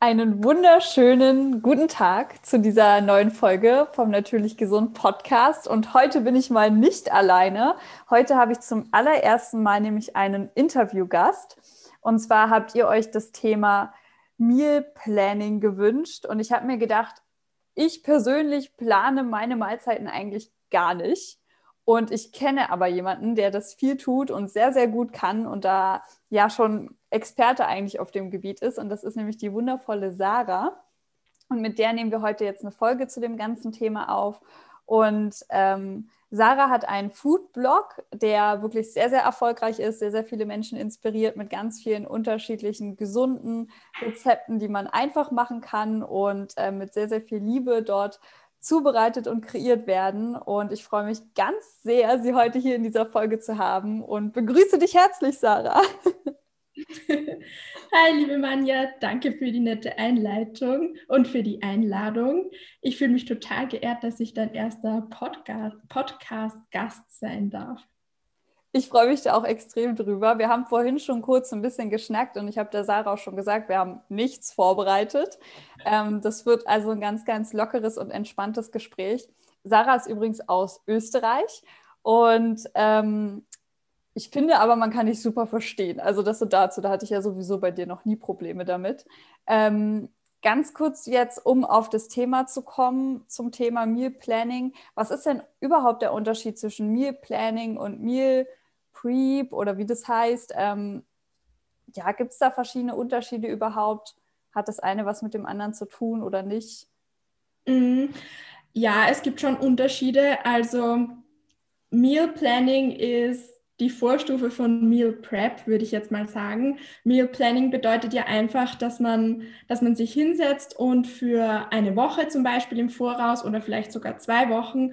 Einen wunderschönen guten Tag zu dieser neuen Folge vom Natürlich Gesund Podcast. Und heute bin ich mal nicht alleine. Heute habe ich zum allerersten Mal nämlich einen Interviewgast. Und zwar habt ihr euch das Thema Meal Planning gewünscht. Und ich habe mir gedacht, ich persönlich plane meine Mahlzeiten eigentlich gar nicht. Und ich kenne aber jemanden, der das viel tut und sehr, sehr gut kann und da ja schon Experte eigentlich auf dem Gebiet ist. Und das ist nämlich die wundervolle Sarah. Und mit der nehmen wir heute jetzt eine Folge zu dem ganzen Thema auf. Und ähm, Sarah hat einen Food-Blog, der wirklich sehr, sehr erfolgreich ist, sehr, sehr viele Menschen inspiriert mit ganz vielen unterschiedlichen gesunden Rezepten, die man einfach machen kann und äh, mit sehr, sehr viel Liebe dort zubereitet und kreiert werden. Und ich freue mich ganz sehr, Sie heute hier in dieser Folge zu haben und begrüße dich herzlich, Sarah. Hi, liebe Manja, danke für die nette Einleitung und für die Einladung. Ich fühle mich total geehrt, dass ich dein erster Podcast-Gast Podcast sein darf. Ich freue mich da auch extrem drüber. Wir haben vorhin schon kurz ein bisschen geschnackt und ich habe der Sarah auch schon gesagt, wir haben nichts vorbereitet. Ähm, das wird also ein ganz, ganz lockeres und entspanntes Gespräch. Sarah ist übrigens aus Österreich und ähm, ich finde aber, man kann dich super verstehen. Also das so dazu, da hatte ich ja sowieso bei dir noch nie Probleme damit. Ähm, ganz kurz jetzt, um auf das Thema zu kommen, zum Thema Meal Planning. Was ist denn überhaupt der Unterschied zwischen Meal Planning und Meal Prep oder wie das heißt? Ähm, ja, gibt es da verschiedene Unterschiede überhaupt? Hat das eine was mit dem anderen zu tun oder nicht? Mhm. Ja, es gibt schon Unterschiede. Also Meal Planning ist die Vorstufe von Meal Prep, würde ich jetzt mal sagen. Meal Planning bedeutet ja einfach, dass man, dass man sich hinsetzt und für eine Woche zum Beispiel im Voraus oder vielleicht sogar zwei Wochen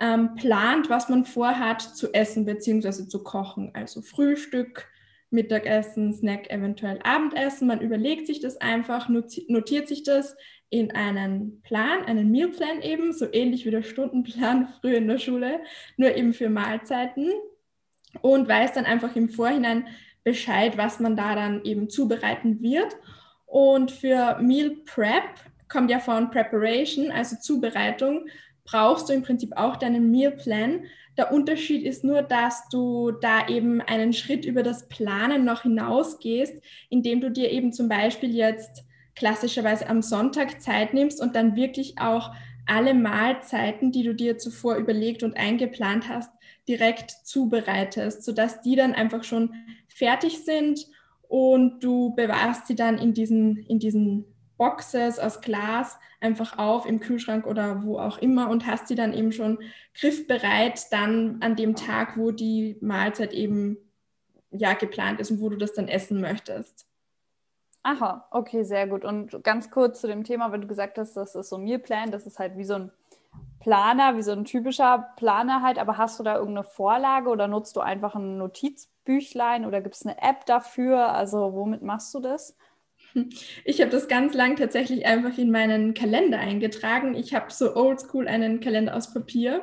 ähm, plant, was man vorhat zu essen bzw. zu kochen. Also Frühstück, Mittagessen, Snack, eventuell Abendessen. Man überlegt sich das einfach, notiert sich das in einen Plan, einen Mealplan eben, so ähnlich wie der Stundenplan früher in der Schule, nur eben für Mahlzeiten und weiß dann einfach im Vorhinein Bescheid, was man da dann eben zubereiten wird. Und für Meal Prep kommt ja von Preparation, also Zubereitung, brauchst du im Prinzip auch deinen Mealplan. Der Unterschied ist nur, dass du da eben einen Schritt über das Planen noch hinausgehst, indem du dir eben zum Beispiel jetzt klassischerweise am Sonntag Zeit nimmst und dann wirklich auch alle Mahlzeiten, die du dir zuvor überlegt und eingeplant hast, direkt zubereitest, sodass die dann einfach schon fertig sind und du bewahrst sie dann in diesen, in diesen Boxes aus Glas einfach auf im Kühlschrank oder wo auch immer und hast sie dann eben schon griffbereit dann an dem Tag, wo die Mahlzeit eben ja geplant ist und wo du das dann essen möchtest. Aha, okay, sehr gut. Und ganz kurz zu dem Thema, wenn du gesagt hast, das ist so Mealplan, das ist halt wie so ein Planer, wie so ein typischer Planer halt, aber hast du da irgendeine Vorlage oder nutzt du einfach ein Notizbüchlein oder gibt es eine App dafür? Also womit machst du das? Ich habe das ganz lang tatsächlich einfach in meinen Kalender eingetragen. Ich habe so oldschool einen Kalender aus Papier.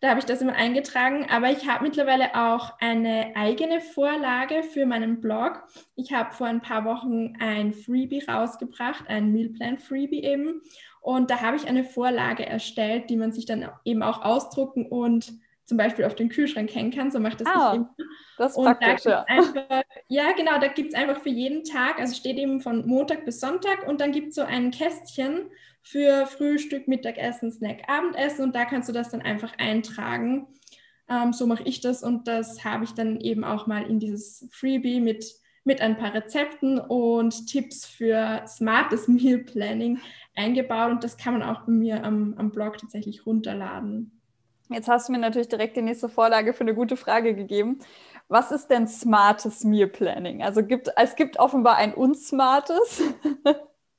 Da habe ich das immer eingetragen, aber ich habe mittlerweile auch eine eigene Vorlage für meinen Blog. Ich habe vor ein paar Wochen ein Freebie rausgebracht, ein Mealplan Freebie eben. Und da habe ich eine Vorlage erstellt, die man sich dann eben auch ausdrucken und zum Beispiel auf den Kühlschrank hängen kann. So macht das ah, ich immer. Das ist und praktisch, ja. Einfach, ja, genau, da gibt es einfach für jeden Tag, also steht eben von Montag bis Sonntag und dann gibt es so ein Kästchen für Frühstück, Mittagessen, Snack, Abendessen und da kannst du das dann einfach eintragen. Ähm, so mache ich das und das habe ich dann eben auch mal in dieses Freebie mit mit ein paar Rezepten und Tipps für smartes Meal Planning eingebaut und das kann man auch bei mir am, am Blog tatsächlich runterladen. Jetzt hast du mir natürlich direkt die nächste Vorlage für eine gute Frage gegeben. Was ist denn smartes Meal Planning? Also gibt, es gibt offenbar ein unsmartes.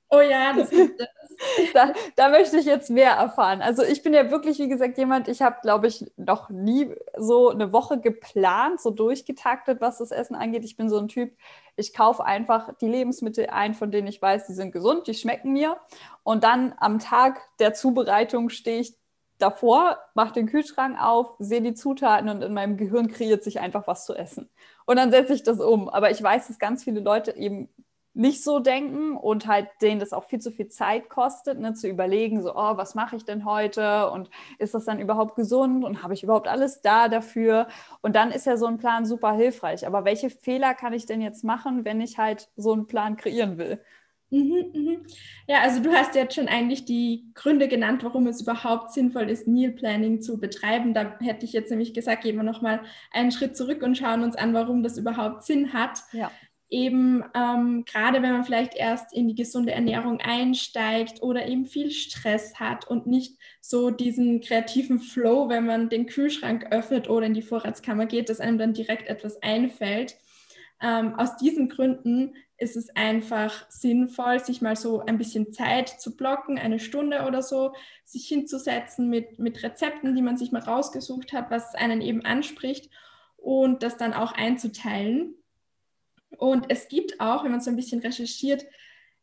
Oh ja, das gibt es. Da, da, möchte ich jetzt mehr erfahren. Also ich bin ja wirklich, wie gesagt, jemand, ich habe, glaube ich, noch nie so eine Woche geplant, so durchgetaktet, was das Essen angeht. Ich bin so ein Typ, ich kaufe einfach die Lebensmittel ein, von denen ich weiß, die sind gesund, die schmecken mir. Und dann am Tag der Zubereitung stehe ich davor, mache den Kühlschrank auf, sehe die Zutaten und in meinem Gehirn kreiert sich einfach was zu essen. Und dann setze ich das um. Aber ich weiß, dass ganz viele Leute eben nicht so denken und halt denen das auch viel zu viel Zeit kostet, ne, zu überlegen, so, oh, was mache ich denn heute und ist das dann überhaupt gesund und habe ich überhaupt alles da dafür? Und dann ist ja so ein Plan super hilfreich. Aber welche Fehler kann ich denn jetzt machen, wenn ich halt so einen Plan kreieren will? Mhm, mhm. Ja, also du hast jetzt schon eigentlich die Gründe genannt, warum es überhaupt sinnvoll ist, Meal Planning zu betreiben. Da hätte ich jetzt nämlich gesagt, gehen wir nochmal einen Schritt zurück und schauen uns an, warum das überhaupt Sinn hat. Ja. Eben ähm, gerade wenn man vielleicht erst in die gesunde Ernährung einsteigt oder eben viel Stress hat und nicht so diesen kreativen Flow, wenn man den Kühlschrank öffnet oder in die Vorratskammer geht, dass einem dann direkt etwas einfällt. Ähm, aus diesen Gründen ist es einfach sinnvoll, sich mal so ein bisschen Zeit zu blocken, eine Stunde oder so, sich hinzusetzen mit, mit Rezepten, die man sich mal rausgesucht hat, was einen eben anspricht und das dann auch einzuteilen. Und es gibt auch, wenn man so ein bisschen recherchiert,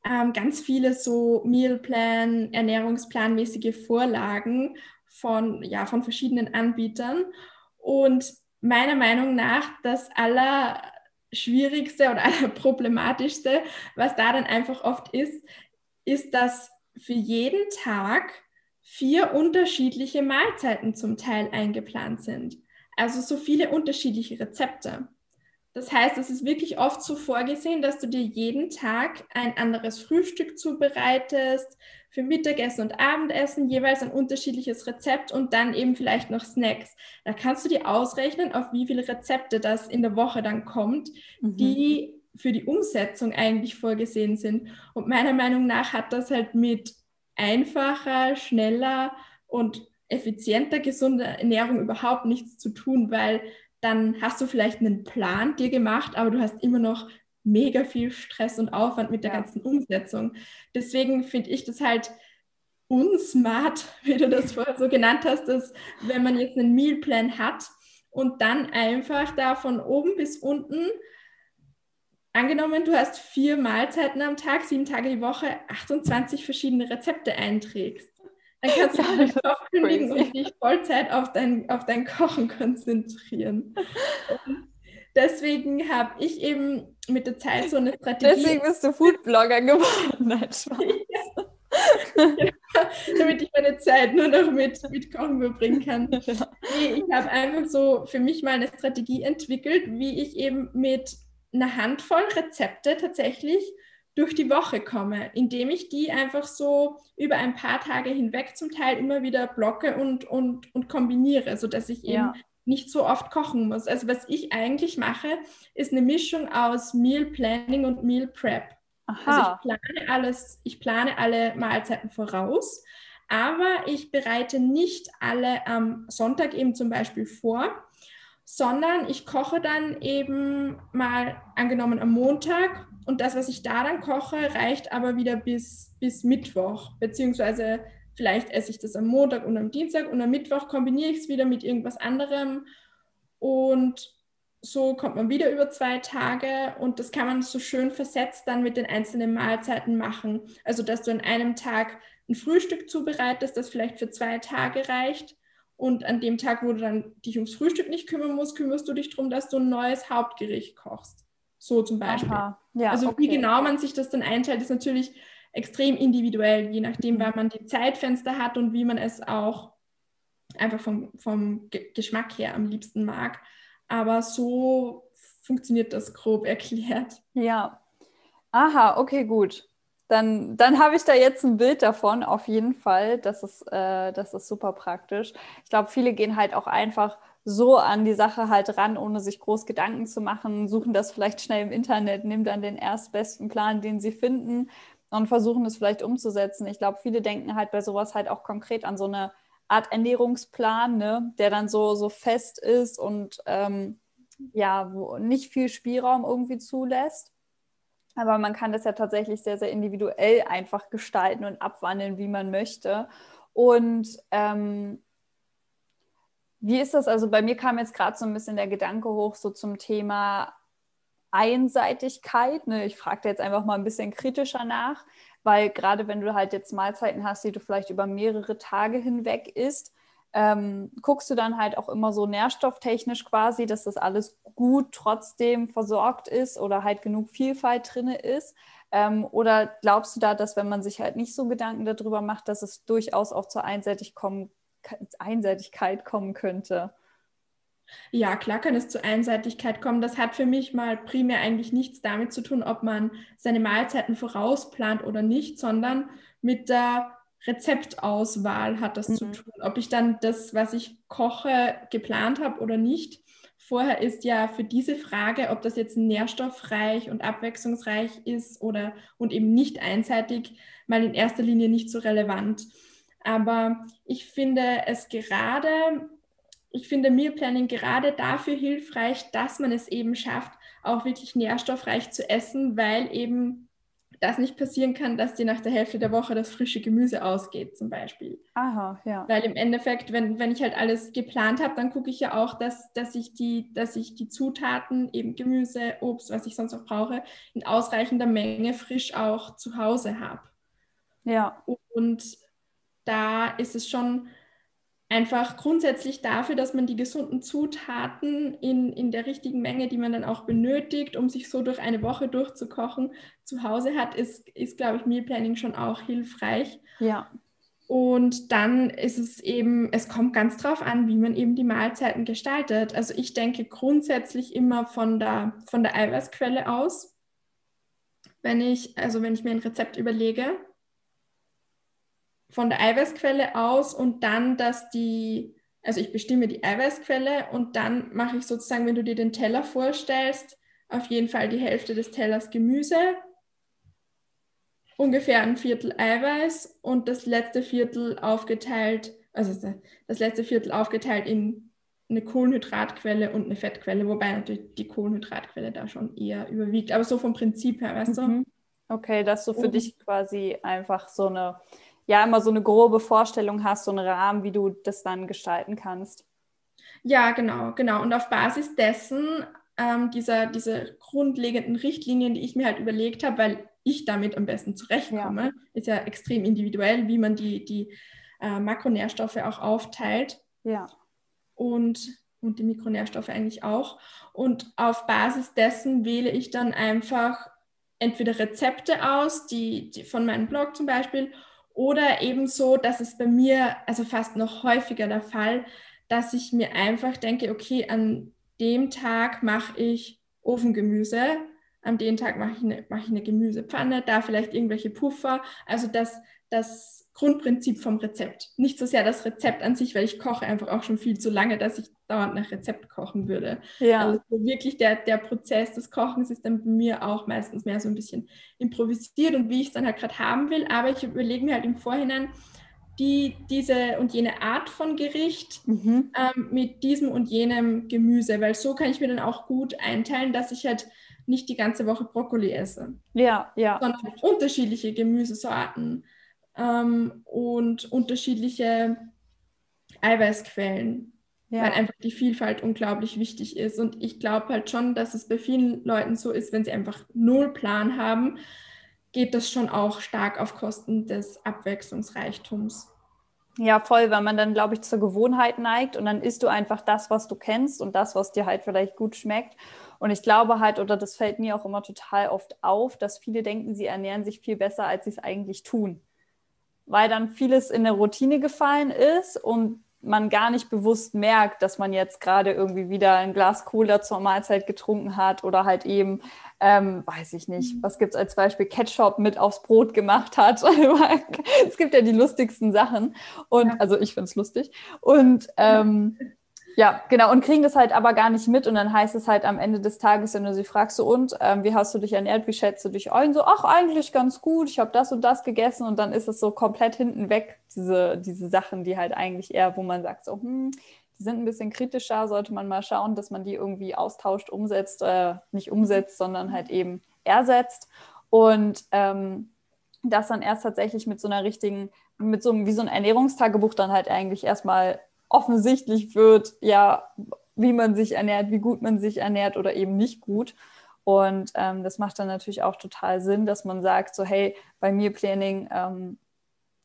ähm, ganz viele so Mealplan, Ernährungsplanmäßige Vorlagen von, ja, von verschiedenen Anbietern. Und meiner Meinung nach das aller Schwierigste oder Problematischste, was da dann einfach oft ist, ist, dass für jeden Tag vier unterschiedliche Mahlzeiten zum Teil eingeplant sind. Also so viele unterschiedliche Rezepte. Das heißt, es ist wirklich oft so vorgesehen, dass du dir jeden Tag ein anderes Frühstück zubereitest, für Mittagessen und Abendessen jeweils ein unterschiedliches Rezept und dann eben vielleicht noch Snacks. Da kannst du dir ausrechnen, auf wie viele Rezepte das in der Woche dann kommt, mhm. die für die Umsetzung eigentlich vorgesehen sind. Und meiner Meinung nach hat das halt mit einfacher, schneller und effizienter gesunder Ernährung überhaupt nichts zu tun, weil dann hast du vielleicht einen Plan dir gemacht, aber du hast immer noch mega viel Stress und Aufwand mit der ja. ganzen Umsetzung. Deswegen finde ich das halt unsmart, wie du das vorher so genannt hast, dass wenn man jetzt einen Mealplan hat und dann einfach da von oben bis unten angenommen, du hast vier Mahlzeiten am Tag, sieben Tage die Woche, 28 verschiedene Rezepte einträgst. Dann kannst du deinen Job kündigen und dich Vollzeit auf dein, auf dein Kochen konzentrieren. Und deswegen habe ich eben mit der Zeit so eine Strategie. Deswegen bist du Foodblogger geworden. Nein, ja. damit ich meine Zeit nur noch mit, mit Kochen verbringen kann. Ich habe einfach so für mich mal eine Strategie entwickelt, wie ich eben mit einer Handvoll Rezepte tatsächlich durch die Woche komme, indem ich die einfach so über ein paar Tage hinweg zum Teil immer wieder blocke und, und, und kombiniere, sodass ich ja. eben nicht so oft kochen muss. Also was ich eigentlich mache, ist eine Mischung aus Meal Planning und Meal Prep. Aha. Also ich plane alles, ich plane alle Mahlzeiten voraus, aber ich bereite nicht alle am Sonntag eben zum Beispiel vor, sondern ich koche dann eben mal angenommen am Montag und das, was ich da dann koche, reicht aber wieder bis, bis Mittwoch, beziehungsweise vielleicht esse ich das am Montag und am Dienstag und am Mittwoch kombiniere ich es wieder mit irgendwas anderem und so kommt man wieder über zwei Tage und das kann man so schön versetzt dann mit den einzelnen Mahlzeiten machen. Also, dass du an einem Tag ein Frühstück zubereitest, das vielleicht für zwei Tage reicht. Und an dem Tag, wo du dann dich ums Frühstück nicht kümmern musst, kümmerst du dich darum, dass du ein neues Hauptgericht kochst. So zum Beispiel. Ja, also okay. wie genau man sich das dann einteilt, ist natürlich extrem individuell, je nachdem, wann man die Zeitfenster hat und wie man es auch einfach vom, vom Geschmack her am liebsten mag. Aber so funktioniert das grob erklärt. Ja. Aha, okay, gut. Dann, dann habe ich da jetzt ein Bild davon, auf jeden Fall. Das ist, äh, das ist super praktisch. Ich glaube, viele gehen halt auch einfach so an die Sache halt ran, ohne sich groß Gedanken zu machen, suchen das vielleicht schnell im Internet, nehmen dann den erstbesten Plan, den sie finden und versuchen es vielleicht umzusetzen. Ich glaube, viele denken halt bei sowas halt auch konkret an so eine Art Ernährungsplan, ne, der dann so, so fest ist und ähm, ja, wo nicht viel Spielraum irgendwie zulässt. Aber man kann das ja tatsächlich sehr, sehr individuell einfach gestalten und abwandeln, wie man möchte. Und ähm, wie ist das? Also bei mir kam jetzt gerade so ein bisschen der Gedanke hoch, so zum Thema Einseitigkeit. Ne? Ich frage jetzt einfach mal ein bisschen kritischer nach, weil gerade wenn du halt jetzt Mahlzeiten hast, die du vielleicht über mehrere Tage hinweg isst, ähm, guckst du dann halt auch immer so nährstofftechnisch quasi, dass das alles gut trotzdem versorgt ist oder halt genug Vielfalt drin ist? Ähm, oder glaubst du da, dass wenn man sich halt nicht so Gedanken darüber macht, dass es durchaus auch zur Einseitig kommen, Einseitigkeit kommen könnte? Ja, klar kann es zur Einseitigkeit kommen. Das hat für mich mal primär eigentlich nichts damit zu tun, ob man seine Mahlzeiten vorausplant oder nicht, sondern mit der Rezeptauswahl hat das mhm. zu tun. Ob ich dann das, was ich koche, geplant habe oder nicht. Vorher ist ja für diese Frage, ob das jetzt nährstoffreich und abwechslungsreich ist oder und eben nicht einseitig, mal in erster Linie nicht so relevant. Aber ich finde es gerade, ich finde Meal Planning gerade dafür hilfreich, dass man es eben schafft, auch wirklich nährstoffreich zu essen, weil eben das nicht passieren kann, dass dir nach der Hälfte der Woche das frische Gemüse ausgeht, zum Beispiel. Aha, ja. Weil im Endeffekt, wenn, wenn ich halt alles geplant habe, dann gucke ich ja auch, dass, dass, ich die, dass ich die Zutaten, eben Gemüse, Obst, was ich sonst auch brauche, in ausreichender Menge frisch auch zu Hause habe. Ja. Und da ist es schon einfach grundsätzlich dafür, dass man die gesunden Zutaten in, in der richtigen Menge, die man dann auch benötigt, um sich so durch eine Woche durchzukochen, zu Hause hat, ist, ist glaube ich, Meal Planning schon auch hilfreich. Ja. Und dann ist es eben, es kommt ganz drauf an, wie man eben die Mahlzeiten gestaltet. Also ich denke grundsätzlich immer von der, von der Eiweißquelle aus, wenn ich, also wenn ich mir ein Rezept überlege, von der Eiweißquelle aus und dann, dass die, also ich bestimme die Eiweißquelle und dann mache ich sozusagen, wenn du dir den Teller vorstellst, auf jeden Fall die Hälfte des Tellers Gemüse, ungefähr ein Viertel Eiweiß und das letzte Viertel aufgeteilt, also das letzte Viertel aufgeteilt in eine Kohlenhydratquelle und eine Fettquelle, wobei natürlich die Kohlenhydratquelle da schon eher überwiegt, aber so vom Prinzip her, weißt mhm. du? Okay, dass du für und, dich quasi einfach so eine ja immer so eine grobe Vorstellung hast, so einen Rahmen, wie du das dann gestalten kannst. Ja, genau, genau. Und auf Basis dessen, ähm, dieser, diese grundlegenden Richtlinien, die ich mir halt überlegt habe, weil ich damit am besten zurechtkomme, ja. ist ja extrem individuell, wie man die, die äh, Makronährstoffe auch aufteilt. Ja. Und, und die Mikronährstoffe eigentlich auch. Und auf Basis dessen wähle ich dann einfach entweder Rezepte aus, die, die von meinem Blog zum Beispiel, oder ebenso, dass es bei mir, also fast noch häufiger der Fall, dass ich mir einfach denke, okay, an dem Tag mache ich Ofengemüse, an dem Tag mache ich, eine, ich eine Gemüsepfanne, da vielleicht irgendwelche Puffer. Also dass das Grundprinzip vom Rezept. Nicht so sehr das Rezept an sich, weil ich koche einfach auch schon viel zu lange, dass ich dauernd nach Rezept kochen würde. Ja. Also wirklich der, der Prozess des Kochens ist dann bei mir auch meistens mehr so ein bisschen improvisiert und wie ich es dann halt gerade haben will. Aber ich überlege mir halt im Vorhinein, die, diese und jene Art von Gericht mhm. ähm, mit diesem und jenem Gemüse, weil so kann ich mir dann auch gut einteilen, dass ich halt nicht die ganze Woche Brokkoli esse. Ja, ja. Sondern unterschiedliche Gemüsesorten ähm, und unterschiedliche Eiweißquellen, ja. weil einfach die Vielfalt unglaublich wichtig ist. Und ich glaube halt schon, dass es bei vielen Leuten so ist, wenn sie einfach null Plan haben, geht das schon auch stark auf Kosten des Abwechslungsreichtums. Ja, voll, weil man dann, glaube ich, zur Gewohnheit neigt und dann isst du einfach das, was du kennst und das, was dir halt vielleicht gut schmeckt. Und ich glaube halt, oder das fällt mir auch immer total oft auf, dass viele denken, sie ernähren sich viel besser, als sie es eigentlich tun weil dann vieles in eine Routine gefallen ist und man gar nicht bewusst merkt, dass man jetzt gerade irgendwie wieder ein Glas Cola zur Mahlzeit getrunken hat oder halt eben, ähm, weiß ich nicht, mhm. was gibt es als Beispiel, Ketchup mit aufs Brot gemacht hat. es gibt ja die lustigsten Sachen und ja. also ich finde es lustig und ähm, ja, genau. Und kriegen das halt aber gar nicht mit. Und dann heißt es halt am Ende des Tages, wenn du sie fragst, so, und ähm, wie hast du dich ernährt, wie schätzt du dich ein? So, ach, eigentlich ganz gut, ich habe das und das gegessen. Und dann ist es so komplett hinten weg, diese, diese Sachen, die halt eigentlich eher, wo man sagt, so, hm, die sind ein bisschen kritischer, sollte man mal schauen, dass man die irgendwie austauscht, umsetzt, äh, nicht umsetzt, sondern halt eben ersetzt. Und ähm, das dann erst tatsächlich mit so einer richtigen, mit so einem, wie so ein Ernährungstagebuch dann halt eigentlich erstmal offensichtlich wird, ja, wie man sich ernährt, wie gut man sich ernährt oder eben nicht gut. Und ähm, das macht dann natürlich auch total Sinn, dass man sagt, so hey, bei mir Planning ähm,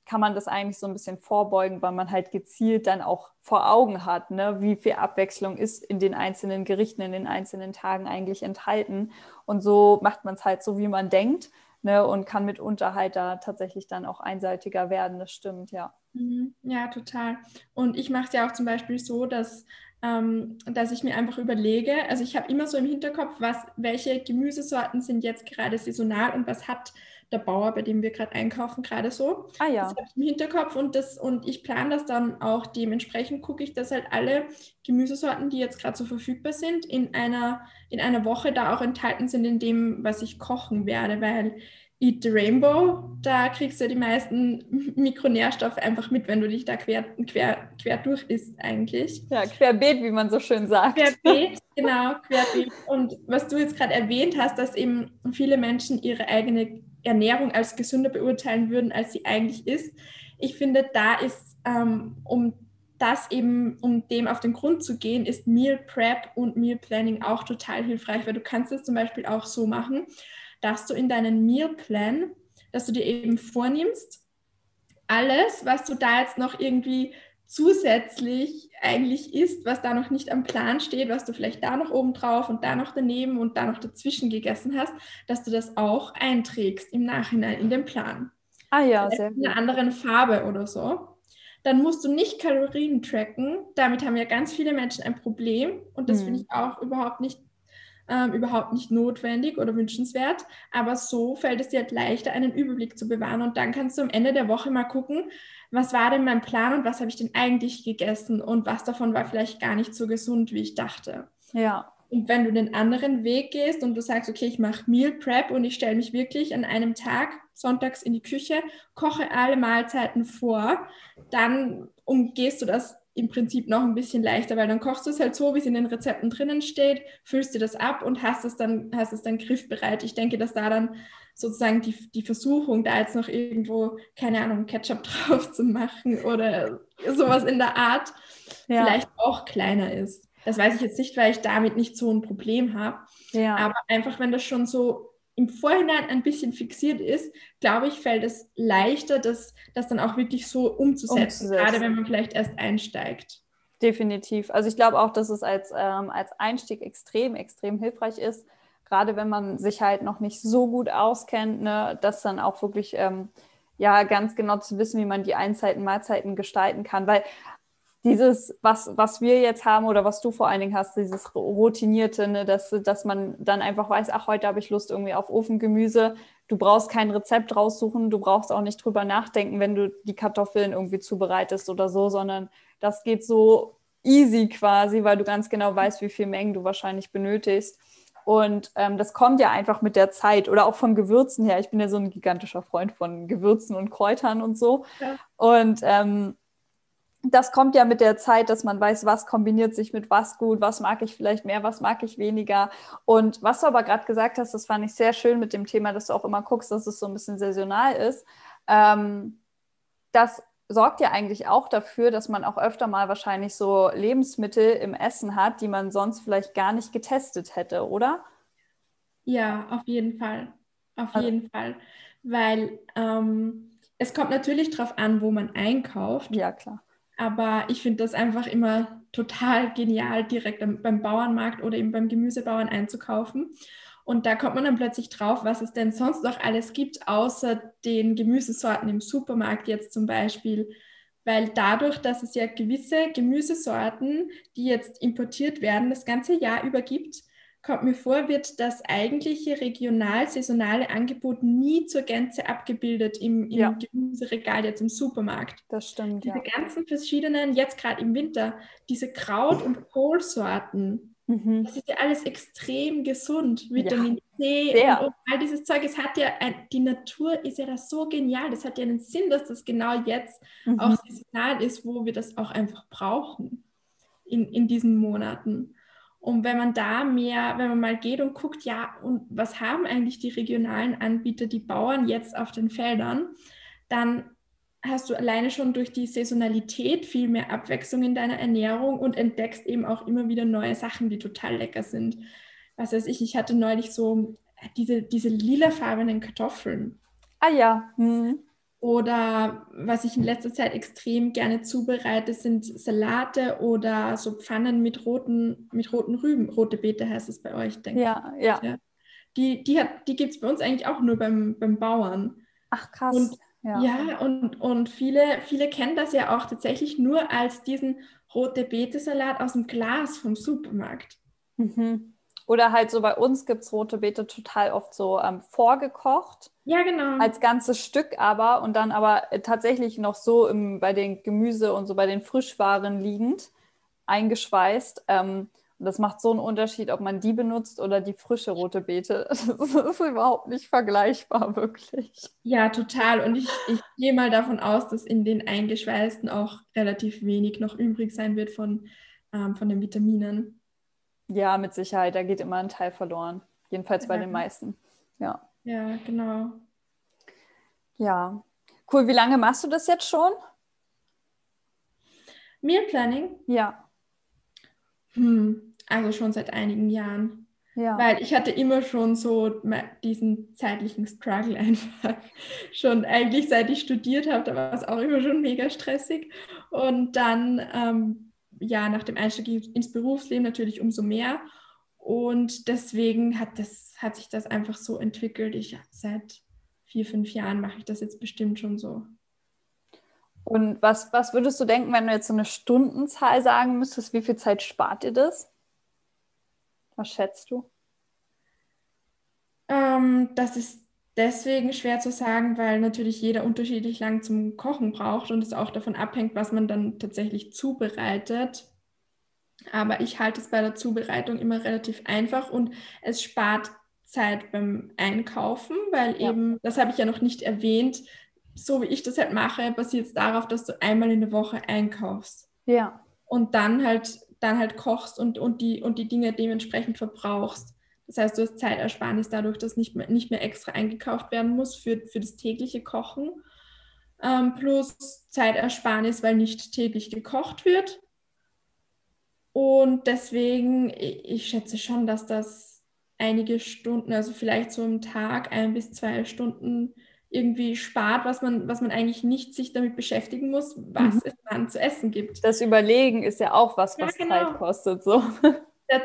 kann man das eigentlich so ein bisschen vorbeugen, weil man halt gezielt dann auch vor Augen hat, ne, wie viel Abwechslung ist in den einzelnen Gerichten, in den einzelnen Tagen eigentlich enthalten. Und so macht man es halt so, wie man denkt ne, und kann mitunter halt da tatsächlich dann auch einseitiger werden. Das stimmt, ja. Mhm. Ja, total. Und ich mache es ja auch zum Beispiel so, dass, ähm, dass ich mir einfach überlege, also ich habe immer so im Hinterkopf, was, welche Gemüsesorten sind jetzt gerade saisonal und was hat der Bauer, bei dem wir gerade einkaufen, gerade so. Ah ja. Das habe ich im Hinterkopf und, das, und ich plane das dann auch dementsprechend, gucke ich, dass halt alle Gemüsesorten, die jetzt gerade so verfügbar sind, in einer, in einer Woche da auch enthalten sind in dem, was ich kochen werde, weil Eat the Rainbow, da kriegst du die meisten Mikronährstoffe einfach mit, wenn du dich da quer, quer, quer durch isst eigentlich. Ja, querbeet, wie man so schön sagt. Querbeet, genau, querbeet. Und was du jetzt gerade erwähnt hast, dass eben viele Menschen ihre eigene Ernährung als gesünder beurteilen würden, als sie eigentlich ist. Ich finde, da ist, ähm, um das eben, um dem auf den Grund zu gehen, ist Meal Prep und Meal Planning auch total hilfreich, weil du kannst es zum Beispiel auch so machen, dass du in deinen Mealplan, dass du dir eben vornimmst, alles, was du da jetzt noch irgendwie zusätzlich eigentlich isst, was da noch nicht am Plan steht, was du vielleicht da noch oben drauf und da noch daneben und da noch dazwischen gegessen hast, dass du das auch einträgst im Nachhinein in den Plan. Ah ja, sehr gut. In einer anderen Farbe oder so. Dann musst du nicht Kalorien tracken. Damit haben ja ganz viele Menschen ein Problem und das hm. finde ich auch überhaupt nicht ähm, überhaupt nicht notwendig oder wünschenswert. Aber so fällt es dir halt leichter, einen Überblick zu bewahren. Und dann kannst du am Ende der Woche mal gucken, was war denn mein Plan und was habe ich denn eigentlich gegessen und was davon war vielleicht gar nicht so gesund, wie ich dachte. Ja. Und wenn du den anderen Weg gehst und du sagst, okay, ich mache Meal Prep und ich stelle mich wirklich an einem Tag sonntags in die Küche, koche alle Mahlzeiten vor, dann umgehst du das im Prinzip noch ein bisschen leichter, weil dann kochst du es halt so, wie es in den Rezepten drinnen steht, füllst dir das ab und hast es dann, hast es dann griffbereit. Ich denke, dass da dann sozusagen die, die Versuchung, da jetzt noch irgendwo, keine Ahnung, Ketchup drauf zu machen oder sowas in der Art, ja. vielleicht auch kleiner ist. Das weiß ich jetzt nicht, weil ich damit nicht so ein Problem habe. Ja. Aber einfach, wenn das schon so im Vorhinein ein bisschen fixiert ist, glaube ich, fällt es leichter, das, das dann auch wirklich so umzusetzen, umzusetzen, gerade wenn man vielleicht erst einsteigt. Definitiv. Also ich glaube auch, dass es als, ähm, als Einstieg extrem, extrem hilfreich ist, gerade wenn man sich halt noch nicht so gut auskennt, ne, das dann auch wirklich ähm, ja ganz genau zu wissen, wie man die Einzeiten, Mahlzeiten gestalten kann. Weil dieses, was, was wir jetzt haben oder was du vor allen Dingen hast, dieses Routinierte, ne, dass, dass man dann einfach weiß, ach, heute habe ich Lust irgendwie auf Ofengemüse. Du brauchst kein Rezept raussuchen, du brauchst auch nicht drüber nachdenken, wenn du die Kartoffeln irgendwie zubereitest oder so, sondern das geht so easy quasi, weil du ganz genau weißt, wie viel Mengen du wahrscheinlich benötigst. Und ähm, das kommt ja einfach mit der Zeit oder auch von Gewürzen her. Ich bin ja so ein gigantischer Freund von Gewürzen und Kräutern und so. Ja. Und ähm, das kommt ja mit der Zeit, dass man weiß, was kombiniert sich mit was gut, was mag ich vielleicht mehr, was mag ich weniger. Und was du aber gerade gesagt hast, das fand ich sehr schön mit dem Thema, dass du auch immer guckst, dass es so ein bisschen saisonal ist. Ähm, das sorgt ja eigentlich auch dafür, dass man auch öfter mal wahrscheinlich so Lebensmittel im Essen hat, die man sonst vielleicht gar nicht getestet hätte, oder? Ja, auf jeden Fall. Auf also, jeden Fall. Weil ähm, es kommt natürlich darauf an, wo man einkauft. Ja, klar. Aber ich finde das einfach immer total genial, direkt beim Bauernmarkt oder eben beim Gemüsebauern einzukaufen. Und da kommt man dann plötzlich drauf, was es denn sonst noch alles gibt, außer den Gemüsesorten im Supermarkt jetzt zum Beispiel. Weil dadurch, dass es ja gewisse Gemüsesorten, die jetzt importiert werden, das ganze Jahr über gibt, kommt mir vor, wird das eigentliche regional-saisonale Angebot nie zur Gänze abgebildet im, im ja. Gemüseregal, jetzt im Supermarkt. Das stimmt. Diese ja. ganzen verschiedenen, jetzt gerade im Winter, diese Kraut- und Kohlsorten, mhm. das ist ja alles extrem gesund. Vitamin ja. C und, und, all dieses Zeug. Es hat ja, ein, die Natur ist ja das so genial. Das hat ja einen Sinn, dass das genau jetzt mhm. auch saisonal ist, wo wir das auch einfach brauchen in, in diesen Monaten. Und wenn man da mehr, wenn man mal geht und guckt, ja, und was haben eigentlich die regionalen Anbieter, die Bauern jetzt auf den Feldern, dann hast du alleine schon durch die Saisonalität viel mehr Abwechslung in deiner Ernährung und entdeckst eben auch immer wieder neue Sachen, die total lecker sind. Was weiß ich, ich hatte neulich so diese, diese lilafarbenen Kartoffeln. Ah ja. Mhm. Oder was ich in letzter Zeit extrem gerne zubereite, sind Salate oder so Pfannen mit roten, mit roten Rüben. Rote Beete heißt es bei euch, denke ja, ich. Ja, ja. Die, die, die gibt es bei uns eigentlich auch nur beim, beim Bauern. Ach krass. Und, ja, ja und, und viele, viele kennen das ja auch tatsächlich nur als diesen rote Beete-Salat aus dem Glas vom Supermarkt. Mhm. Oder halt so bei uns gibt es rote Beete total oft so ähm, vorgekocht. Ja, genau. Als ganzes Stück aber und dann aber äh, tatsächlich noch so im, bei den Gemüse und so bei den Frischwaren liegend, eingeschweißt. Ähm, und das macht so einen Unterschied, ob man die benutzt oder die frische rote Beete. Das ist überhaupt nicht vergleichbar, wirklich. Ja, total. Und ich, ich gehe mal davon aus, dass in den eingeschweißten auch relativ wenig noch übrig sein wird von, ähm, von den Vitaminen. Ja, mit Sicherheit. Da geht immer ein Teil verloren. Jedenfalls bei den meisten. Ja. Ja, genau. Ja. Cool. Wie lange machst du das jetzt schon? Meal Planning? Ja. Hm, also schon seit einigen Jahren. Ja. Weil ich hatte immer schon so diesen zeitlichen Struggle einfach. Schon eigentlich seit ich studiert habe, da war es auch immer schon mega stressig. Und dann ähm, ja, nach dem Einstieg ins Berufsleben natürlich umso mehr. Und deswegen hat, das, hat sich das einfach so entwickelt. Ich seit vier, fünf Jahren mache ich das jetzt bestimmt schon so. Und was, was würdest du denken, wenn du jetzt so eine Stundenzahl sagen müsstest? Wie viel Zeit spart ihr das? Was schätzt du? Ähm, das ist deswegen schwer zu sagen, weil natürlich jeder unterschiedlich lang zum Kochen braucht und es auch davon abhängt, was man dann tatsächlich zubereitet. Aber ich halte es bei der Zubereitung immer relativ einfach und es spart Zeit beim Einkaufen, weil ja. eben, das habe ich ja noch nicht erwähnt, so wie ich das halt mache, basiert es darauf, dass du einmal in der Woche einkaufst. Ja. Und dann halt, dann halt kochst und, und, die, und die Dinge dementsprechend verbrauchst. Das heißt, du hast Zeitersparnis dadurch, dass nicht mehr, nicht mehr extra eingekauft werden muss für, für das tägliche Kochen. Ähm, plus Zeitersparnis, weil nicht täglich gekocht wird. Und deswegen, ich schätze schon, dass das einige Stunden, also vielleicht so im Tag ein bis zwei Stunden irgendwie spart, was man, was man eigentlich nicht sich damit beschäftigen muss, was mhm. es dann zu essen gibt. Das Überlegen ist ja auch was, was ja, genau. Zeit kostet. So.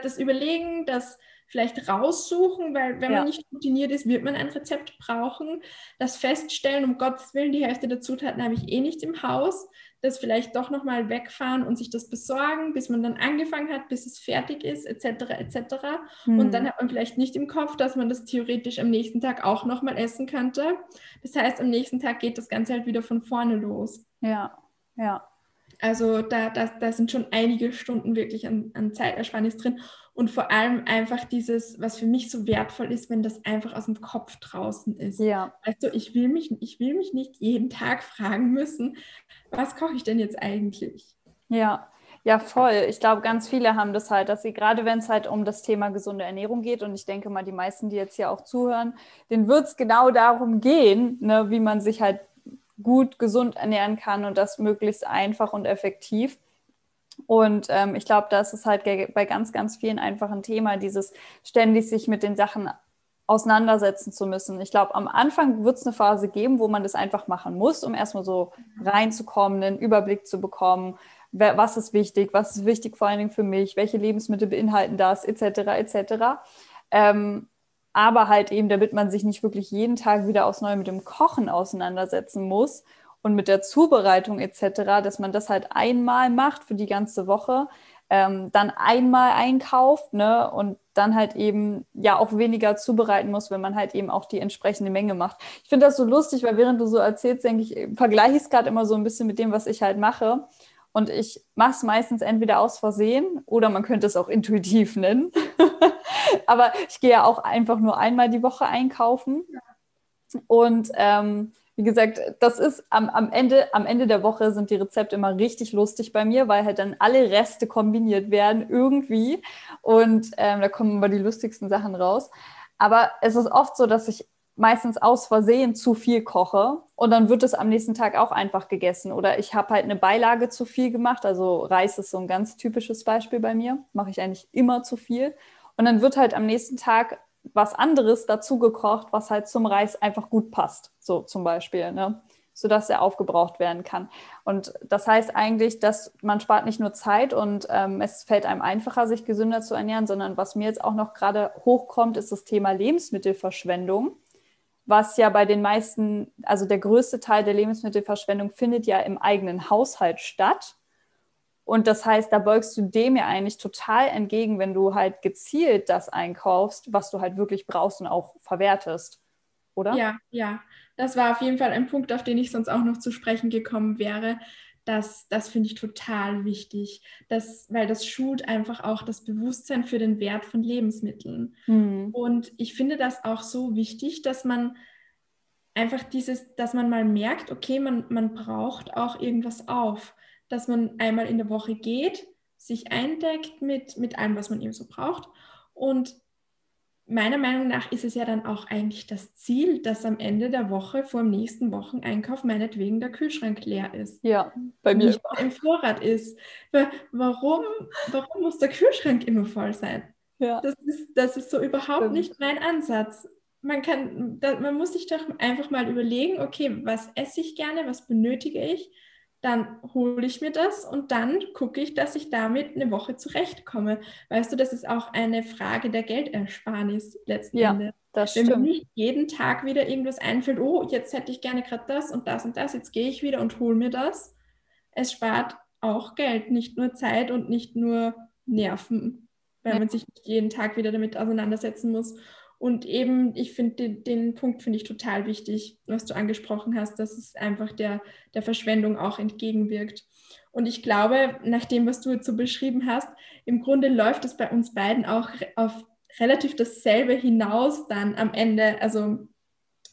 Das Überlegen, das vielleicht raussuchen, weil wenn ja. man nicht routiniert ist, wird man ein Rezept brauchen. Das Feststellen, um Gottes Willen, die Hälfte der Zutaten habe ich eh nicht im Haus. Das vielleicht doch nochmal wegfahren und sich das besorgen, bis man dann angefangen hat, bis es fertig ist, etc. etc. Hm. Und dann hat man vielleicht nicht im Kopf, dass man das theoretisch am nächsten Tag auch nochmal essen könnte. Das heißt, am nächsten Tag geht das Ganze halt wieder von vorne los. Ja, ja. Also da, da, da sind schon einige Stunden wirklich an, an Zeitersparnis drin und vor allem einfach dieses, was für mich so wertvoll ist, wenn das einfach aus dem Kopf draußen ist. Ja. Du, ich will mich, ich will mich nicht jeden Tag fragen müssen, was koche ich denn jetzt eigentlich? Ja, ja, voll. Ich glaube, ganz viele haben das halt, dass sie gerade wenn es halt um das Thema gesunde Ernährung geht, und ich denke mal, die meisten, die jetzt hier auch zuhören, denen wird es genau darum gehen, ne, wie man sich halt gut gesund ernähren kann und das möglichst einfach und effektiv. Und ähm, ich glaube, das ist halt bei ganz, ganz vielen einfach ein Thema, dieses ständig sich mit den Sachen auseinandersetzen zu müssen. Ich glaube, am Anfang wird es eine Phase geben, wo man das einfach machen muss, um erstmal so reinzukommen, einen Überblick zu bekommen, wer, was ist wichtig, was ist wichtig vor allen Dingen für mich, welche Lebensmittel beinhalten das, etc., etc. Ähm, aber halt eben, damit man sich nicht wirklich jeden Tag wieder aufs Neue mit dem Kochen auseinandersetzen muss und mit der Zubereitung etc., dass man das halt einmal macht für die ganze Woche, ähm, dann einmal einkauft ne, und dann halt eben ja auch weniger zubereiten muss, wenn man halt eben auch die entsprechende Menge macht. Ich finde das so lustig, weil während du so erzählst, denke ich, vergleiche ich es gerade immer so ein bisschen mit dem, was ich halt mache. Und ich mache es meistens entweder aus Versehen oder man könnte es auch intuitiv nennen. Aber ich gehe ja auch einfach nur einmal die Woche einkaufen. Und ähm, wie gesagt, das ist am, am, Ende, am Ende der Woche sind die Rezepte immer richtig lustig bei mir, weil halt dann alle Reste kombiniert werden irgendwie. Und ähm, da kommen immer die lustigsten Sachen raus. Aber es ist oft so, dass ich meistens aus Versehen zu viel koche und dann wird es am nächsten Tag auch einfach gegessen. Oder ich habe halt eine Beilage zu viel gemacht. Also Reis ist so ein ganz typisches Beispiel bei mir. Mache ich eigentlich immer zu viel. Und dann wird halt am nächsten Tag was anderes dazu gekocht, was halt zum Reis einfach gut passt. So zum Beispiel. Ne? sodass er aufgebraucht werden kann. Und das heißt eigentlich, dass man spart nicht nur Zeit und ähm, es fällt einem einfacher, sich gesünder zu ernähren, sondern was mir jetzt auch noch gerade hochkommt, ist das Thema Lebensmittelverschwendung, was ja bei den meisten, also der größte Teil der Lebensmittelverschwendung findet ja im eigenen Haushalt statt. Und das heißt, da beugst du dem ja eigentlich total entgegen, wenn du halt gezielt das einkaufst, was du halt wirklich brauchst und auch verwertest, oder? Ja, ja das war auf jeden Fall ein Punkt, auf den ich sonst auch noch zu sprechen gekommen wäre. Das, das finde ich total wichtig, das, weil das schult einfach auch das Bewusstsein für den Wert von Lebensmitteln. Mhm. Und ich finde das auch so wichtig, dass man einfach dieses, dass man mal merkt, okay, man, man braucht auch irgendwas auf, dass man einmal in der Woche geht, sich eindeckt mit, mit allem, was man eben so braucht und meiner Meinung nach ist es ja dann auch eigentlich das Ziel, dass am Ende der Woche vor dem nächsten Wocheneinkauf meinetwegen der Kühlschrank leer ist. Ja, bei mir. Nicht im Vorrat ist. Warum, warum muss der Kühlschrank immer voll sein? Ja. Das, ist, das ist so überhaupt Stimmt. nicht mein Ansatz. Man, kann, man muss sich doch einfach mal überlegen, okay, was esse ich gerne, was benötige ich dann hole ich mir das und dann gucke ich, dass ich damit eine Woche zurechtkomme. Weißt du, das ist auch eine Frage der Geldersparnis letzten ja, Endes. Das Wenn stimmt. mir nicht jeden Tag wieder irgendwas einfällt, oh, jetzt hätte ich gerne gerade das und das und das, jetzt gehe ich wieder und hole mir das. Es spart auch Geld, nicht nur Zeit und nicht nur Nerven, weil ja. man sich nicht jeden Tag wieder damit auseinandersetzen muss. Und eben, ich finde, den, den, Punkt finde ich total wichtig, was du angesprochen hast, dass es einfach der, der Verschwendung auch entgegenwirkt. Und ich glaube, nach dem, was du jetzt so beschrieben hast, im Grunde läuft es bei uns beiden auch auf relativ dasselbe hinaus dann am Ende, also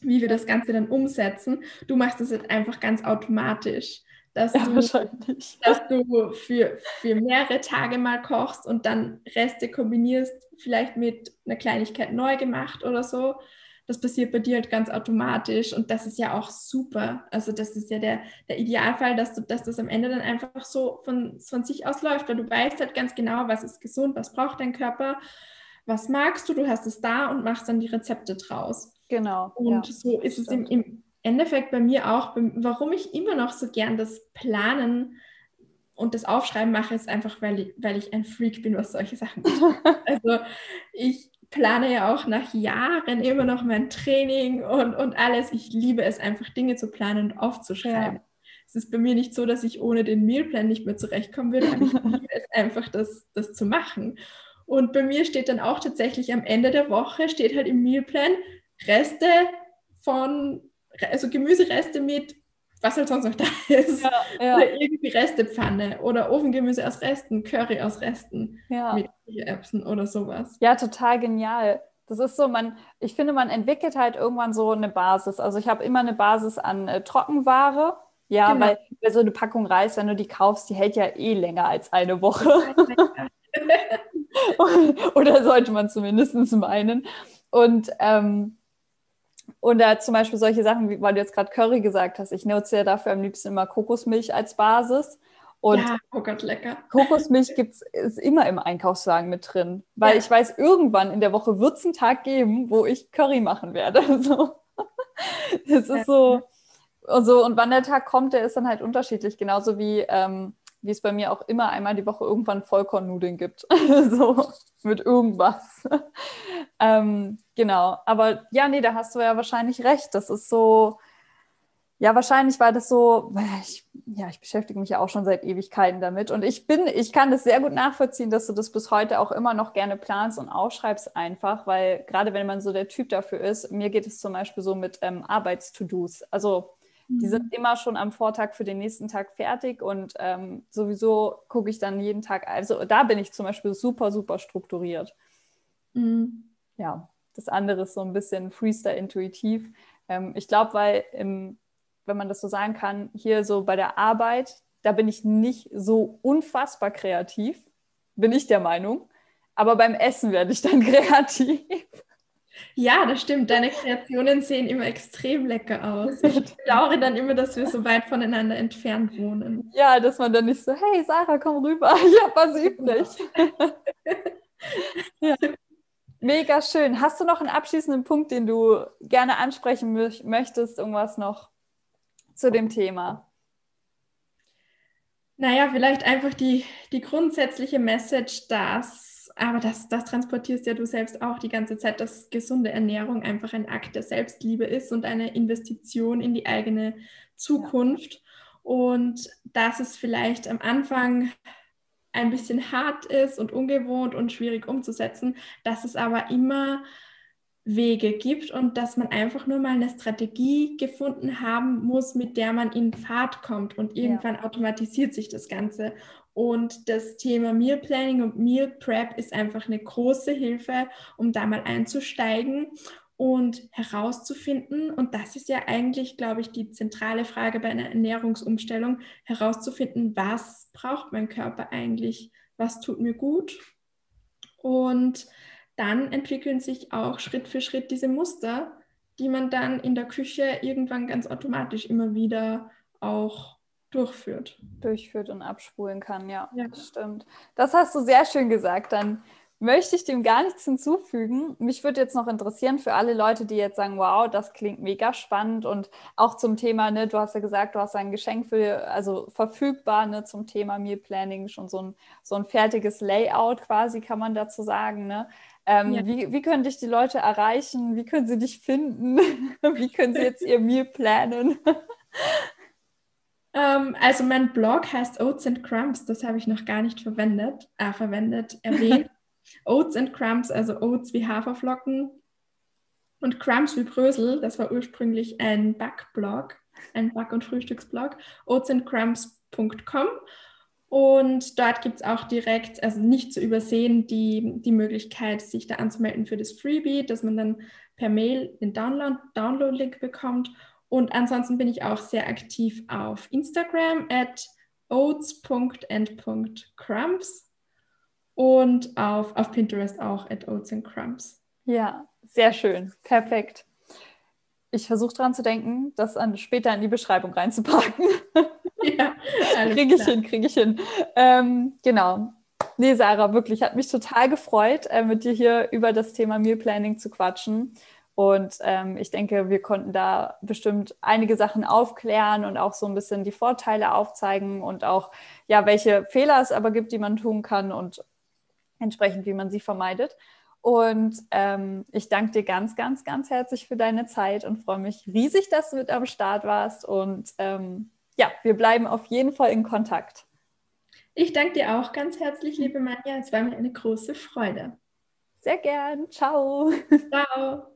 wie wir das Ganze dann umsetzen. Du machst es jetzt einfach ganz automatisch dass, ja, du, dass du für, für mehrere Tage mal kochst und dann Reste kombinierst, vielleicht mit einer Kleinigkeit neu gemacht oder so. Das passiert bei dir halt ganz automatisch und das ist ja auch super. Also das ist ja der, der Idealfall, dass, du, dass das am Ende dann einfach so von, von sich aus läuft, weil du weißt halt ganz genau, was ist gesund, was braucht dein Körper, was magst du, du hast es da und machst dann die Rezepte draus. Genau. Und ja, so ist es im, im, Endeffekt bei mir auch, warum ich immer noch so gern das Planen und das Aufschreiben mache, ist einfach, weil ich, weil ich ein Freak bin, was solche Sachen betrifft. also ich plane ja auch nach Jahren immer noch mein Training und, und alles. Ich liebe es einfach, Dinge zu planen und aufzuschreiben. Ja. Es ist bei mir nicht so, dass ich ohne den Mealplan nicht mehr zurechtkommen würde, aber ich liebe es einfach, das, das zu machen. Und bei mir steht dann auch tatsächlich am Ende der Woche, steht halt im Mealplan Reste von also Gemüsereste mit, was halt sonst noch da ist. Ja, ja. Oder irgendwie Restepfanne oder Ofengemüse aus Resten, Curry aus Resten ja. mit Erbsen oder sowas. Ja, total genial. Das ist so, man, ich finde, man entwickelt halt irgendwann so eine Basis. Also ich habe immer eine Basis an äh, Trockenware. Ja, genau. weil, weil so eine Packung Reis, wenn du die kaufst, die hält ja eh länger als eine Woche. Oder sollte man zumindest meinen. Und ähm, oder zum Beispiel solche Sachen, wie weil du jetzt gerade Curry gesagt hast. Ich nutze ja dafür am liebsten immer Kokosmilch als Basis. Und ja, oh Gott, lecker. Kokosmilch gibt's, ist immer im Einkaufswagen mit drin. Weil ja. ich weiß, irgendwann in der Woche wird es einen Tag geben, wo ich Curry machen werde. So. Das ist so. Und, so. und wann der Tag kommt, der ist dann halt unterschiedlich. Genauso wie, ähm, wie es bei mir auch immer einmal die Woche irgendwann Vollkornnudeln gibt. so mit irgendwas. ähm, genau, aber ja, nee, da hast du ja wahrscheinlich recht. Das ist so, ja, wahrscheinlich war das so, ich, ja, ich beschäftige mich ja auch schon seit Ewigkeiten damit und ich bin, ich kann das sehr gut nachvollziehen, dass du das bis heute auch immer noch gerne planst und aufschreibst einfach, weil gerade wenn man so der Typ dafür ist, mir geht es zum Beispiel so mit ähm, Arbeits-To-Dos. Also die sind mhm. immer schon am Vortag für den nächsten Tag fertig und ähm, sowieso gucke ich dann jeden Tag. Also da bin ich zum Beispiel super, super strukturiert. Mhm. Ja, das andere ist so ein bisschen Freestyle intuitiv. Ähm, ich glaube, weil, im, wenn man das so sagen kann, hier so bei der Arbeit, da bin ich nicht so unfassbar kreativ, bin ich der Meinung. Aber beim Essen werde ich dann kreativ. Ja, das stimmt. Deine Kreationen sehen immer extrem lecker aus. Ich bedauere dann immer, dass wir so weit voneinander entfernt wohnen. Ja, dass man dann nicht so, hey Sarah, komm rüber, ich habe was übrig. ja. Mega schön. Hast du noch einen abschließenden Punkt, den du gerne ansprechen möchtest? Irgendwas noch, zu dem Thema? Naja, vielleicht einfach die, die grundsätzliche Message, dass, aber das, das transportierst ja du selbst auch die ganze Zeit, dass gesunde Ernährung einfach ein Akt der Selbstliebe ist und eine Investition in die eigene Zukunft. Ja. Und dass es vielleicht am Anfang ein bisschen hart ist und ungewohnt und schwierig umzusetzen, dass es aber immer Wege gibt und dass man einfach nur mal eine Strategie gefunden haben muss, mit der man in Fahrt kommt und irgendwann ja. automatisiert sich das Ganze. Und das Thema Meal Planning und Meal Prep ist einfach eine große Hilfe, um da mal einzusteigen und herauszufinden, und das ist ja eigentlich, glaube ich, die zentrale Frage bei einer Ernährungsumstellung, herauszufinden, was braucht mein Körper eigentlich, was tut mir gut. Und dann entwickeln sich auch Schritt für Schritt diese Muster, die man dann in der Küche irgendwann ganz automatisch immer wieder auch durchführt. Durchführt und abspulen kann, ja, ja. Stimmt. Das hast du sehr schön gesagt. Dann möchte ich dem gar nichts hinzufügen. Mich würde jetzt noch interessieren für alle Leute, die jetzt sagen, wow, das klingt mega spannend und auch zum Thema, ne, du hast ja gesagt, du hast ein Geschenk für, also verfügbar, ne, zum Thema Meal Planning, schon so ein, so ein fertiges Layout quasi, kann man dazu sagen, ne? Ähm, ja. wie, wie können dich die Leute erreichen? Wie können sie dich finden? wie können sie jetzt ihr Meal planen? Ähm, also mein Blog heißt Oats and Crumbs, das habe ich noch gar nicht verwendet, äh, verwendet, erwähnt. Oats and Crumbs, also Oats wie Haferflocken und Crumbs wie Brösel, das war ursprünglich ein Backblog, ein Back- und Frühstücksblog, oatsandcrumbs.com. Und dort gibt es auch direkt, also nicht zu übersehen, die, die Möglichkeit, sich da anzumelden für das Freebie, dass man dann per Mail den Download-Link Download bekommt. Und ansonsten bin ich auch sehr aktiv auf Instagram at oats.and.crumbs und auf, auf Pinterest auch at Oats and Crumbs. Ja, sehr schön. Perfekt. Ich versuche dran zu denken, das an, später in die Beschreibung reinzupacken. Ja, kriege ich klar. hin, kriege ich hin. Ähm, genau. Nee, Sarah, wirklich, hat mich total gefreut, äh, mit dir hier über das Thema Meal Planning zu quatschen. Und ähm, ich denke, wir konnten da bestimmt einige Sachen aufklären und auch so ein bisschen die Vorteile aufzeigen und auch, ja, welche Fehler es aber gibt, die man tun kann und entsprechend, wie man sie vermeidet. Und ähm, ich danke dir ganz, ganz, ganz herzlich für deine Zeit und freue mich riesig, dass du mit am Start warst. Und ähm, ja, wir bleiben auf jeden Fall in Kontakt. Ich danke dir auch ganz herzlich, liebe Manja. Es war mir eine große Freude. Sehr gern. Ciao. Ciao.